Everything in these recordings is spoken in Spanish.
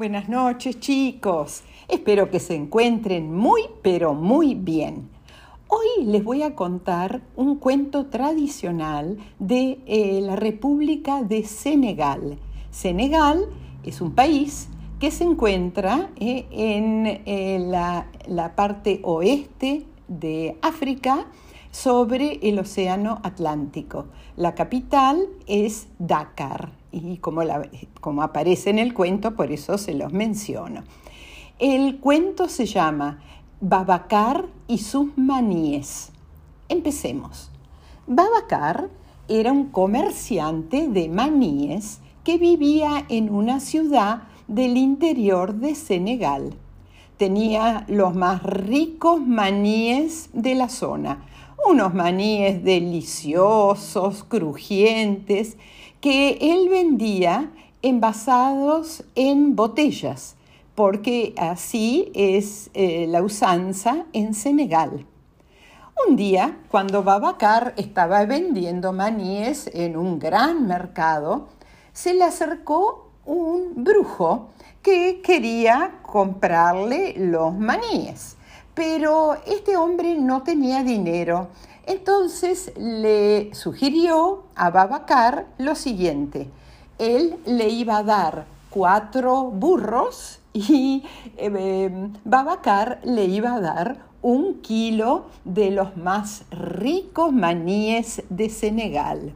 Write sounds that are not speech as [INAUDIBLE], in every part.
Buenas noches chicos. Espero que se encuentren muy pero muy bien. Hoy les voy a contar un cuento tradicional de eh, la República de Senegal. Senegal es un país que se encuentra eh, en eh, la, la parte oeste de África sobre el Océano Atlántico. La capital es Dakar y como, como, aparece en el cuento, por eso se los menciono. El cuento se llama Babacar y sus maníes. Empecemos. Babacar era un comerciante de maníes que vivía en una ciudad del interior de Senegal. Tenía los más ricos maníes de la zona, unos maníes deliciosos, crujientes, que él vendía envasados en botellas, porque así es eh, la usanza en Senegal. Un día, cuando Babacar estaba vendiendo maníes en un gran mercado, se le acercó un brujo que quería comprarle los maníes. Pero este hombre no tenía dinero, entonces le sugirió a Babacar lo siguiente. Él le iba a dar cuatro burros y eh, Babacar le iba a dar un kilo de los más ricos maníes de Senegal.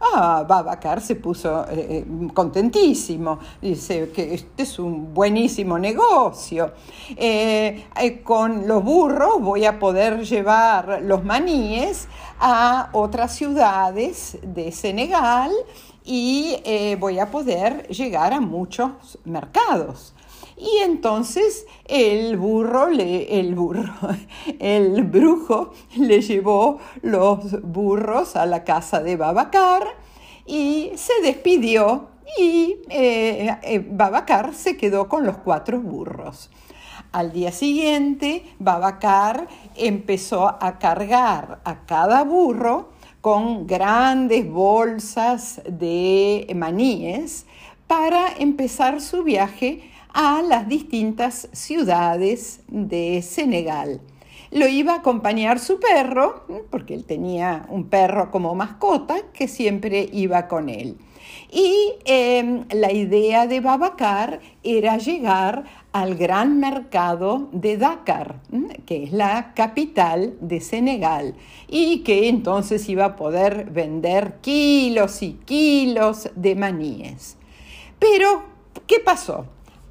Ah, Babacar se puso eh, eh, contentísimo. Dice que este es un buenísimo negocio. Eh, con los burros voy a poder llevar los maníes a otras ciudades de Senegal y voy a poder llegar a muchos mercados. Y entonces el burro, el burro, [LAUGHS] el brujo le llevó los burros a la casa de Babacar y se despidió y eh, eh, Babacar se quedó con los cuatro burros. Al día siguiente, Babacar empezó a cargar a cada burro con grandes bolsas de maníes para empezar su viaje a las distintas ciudades de Senegal. Lo iba a acompañar su perro, porque él tenía un perro como mascota que siempre iba con él. Y em, la idea de Babacar era llegar al gran mercado de Dakar, que es la capital de Senegal, y que entonces iba a poder vender kilos y kilos de maníes. Pero, ¿qué pasó?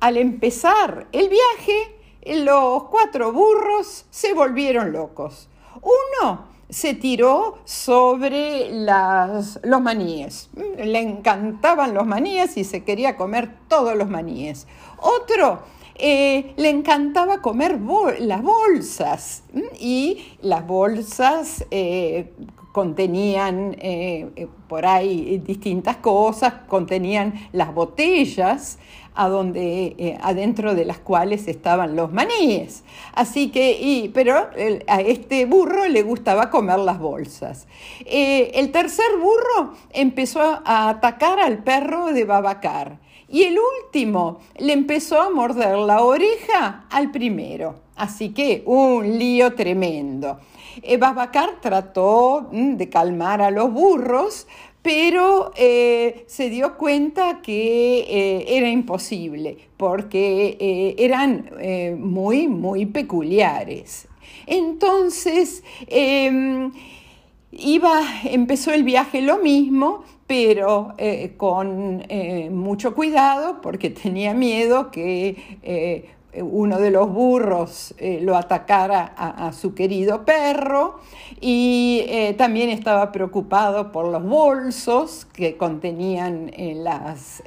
Al empezar el viaje, los cuatro burros se volvieron locos. Uno se tiró sobre los maníes. Le encantaban los maníes y se quería comer todos los maníes. Otro eh, le encantaba comer las bolsas y las bolsas eh, contenían eh, por ahí distintas cosas, contenían las botellas donde, eh, adentro de las cuales estaban los maníes. Así que, pero a este burro le gustaba comer las bolsas. Eh, el tercer burro empezó a atacar al perro de Babacar. Y el último le empezó a morder la oreja al primero. Así que un lío tremendo. Babacar trató mm, de calmar a los burros, pero eh, se dio cuenta que eh, era imposible porque eh, eran muy, muy peculiares. Entonces, em, iba, empezó el viaje lo mismo, pero con mucho cuidado porque tenía miedo que uno de los burros eh, lo atacara a, su querido perro. Y eh, también estaba preocupado por los bolsos que contenían eh, las,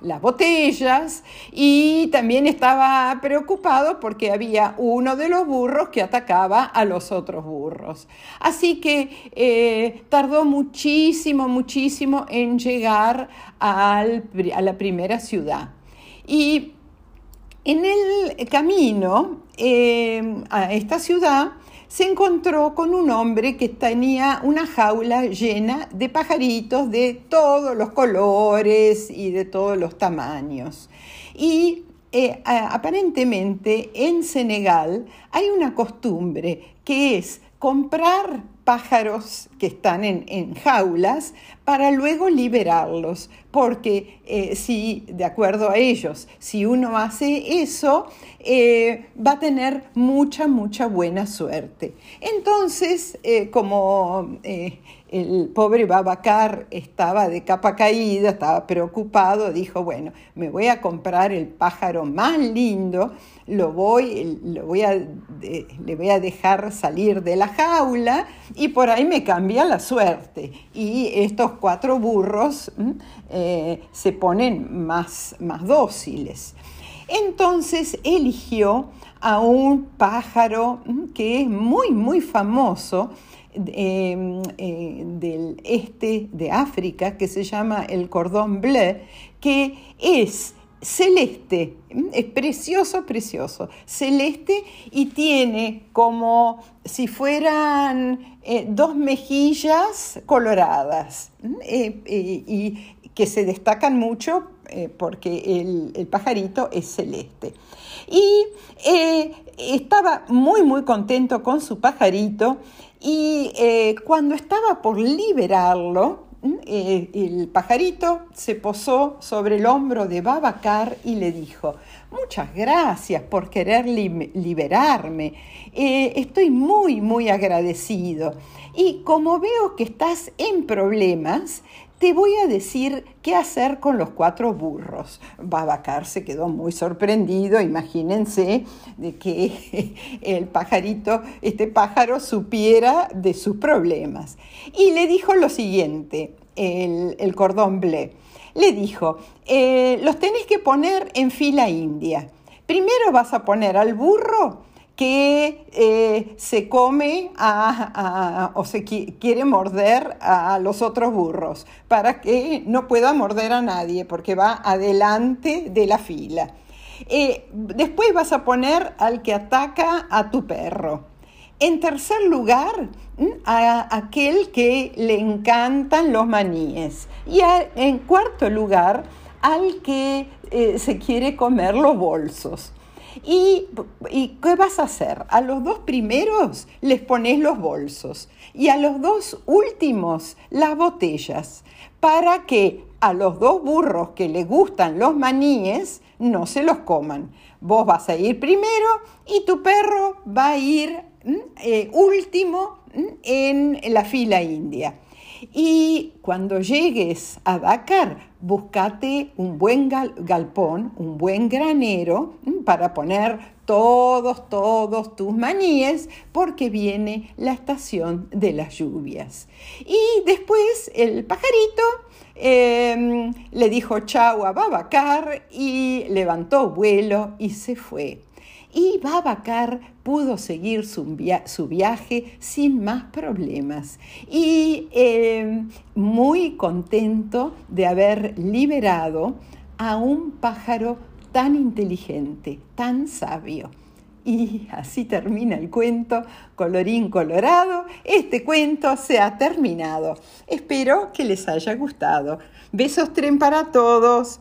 las botellas y también estaba preocupado porque había uno de los burros que atacaba a los otros burros. Así que tardó muchísimo, muchísimo en llegar a la primera ciudad. Y en el camino eh, a esta ciudad se encontró con un hombre que tenía una jaula llena de pajaritos de todos los colores y de todos los tamaños. Y eh, aparentemente en Senegal hay una costumbre que es comprar pájaros que están en, jaulas para luego liberarlos, porque eh, si, de acuerdo a ellos, si uno hace eso, eh, va a tener mucha, mucha buena suerte. Entonces, eh, como el pobre Babacar estaba de capa caída, estaba preocupado, dijo, bueno, me voy a comprar el pájaro más lindo, lo voy, lo voy a, le voy a dejar salir de la jaula y por ahí me cambia la suerte. Y estos cuatro burros eh, se ponen más, más dóciles. Entonces eligió a un pájaro que es muy, muy famoso, Em, eh, del este de África que se llama el cordón bleu, que es celeste, es precioso, precioso, celeste y tiene como si fueran eh, dos mejillas coloradas eh, y que se destacan mucho porque el, pajarito es celeste. Y estaba muy, muy contento con su pajarito y eh, cuando estaba por liberarlo, eh, el pajarito se posó sobre el hombro de Babacar y le dijo, muchas gracias por querer liberarme, eh, estoy muy, muy agradecido. Y como veo que estás en problemas, te voy a decir qué hacer con los cuatro burros. Babacar se quedó muy sorprendido, imagínense, de que [LAUGHS] el pajarito, este pájaro, supiera de sus problemas. Y le dijo lo siguiente, el, cordón bleu. Le dijo, eh, los tenés que poner en fila india. Primero vas a poner al burro que eh, se come o se quiere morder a los otros burros para que no pueda morder a nadie porque va adelante de la fila. Eh, después vas a poner al que ataca a tu perro. En tercer lugar, a aquel que le encantan los maníes. Y en cuarto lugar, al que eh, se quiere comer los bolsos. ¿Y, qué vas a hacer? A los dos primeros les pones los bolsos y a los dos últimos las botellas para que a los dos burros que les gustan los maníes no se los coman. Vos vas a ir primero y tu perro va a ir eh, último en la fila india. Y cuando llegues a Dakar, búscate un buen galpón, un buen granero mm, para poner todos, todos tus maníes, porque viene la estación de las lluvias. Y después el pajarito em, le dijo chau a Babacar y levantó vuelo y se fue y Babacar pudo seguir su, viaje sin más problemas y em, muy contento de haber liberado a un pájaro tan inteligente, tan sabio. Y así termina el cuento, colorín colorado. Este cuento se ha terminado. Espero que les haya gustado. Besos tren para todos.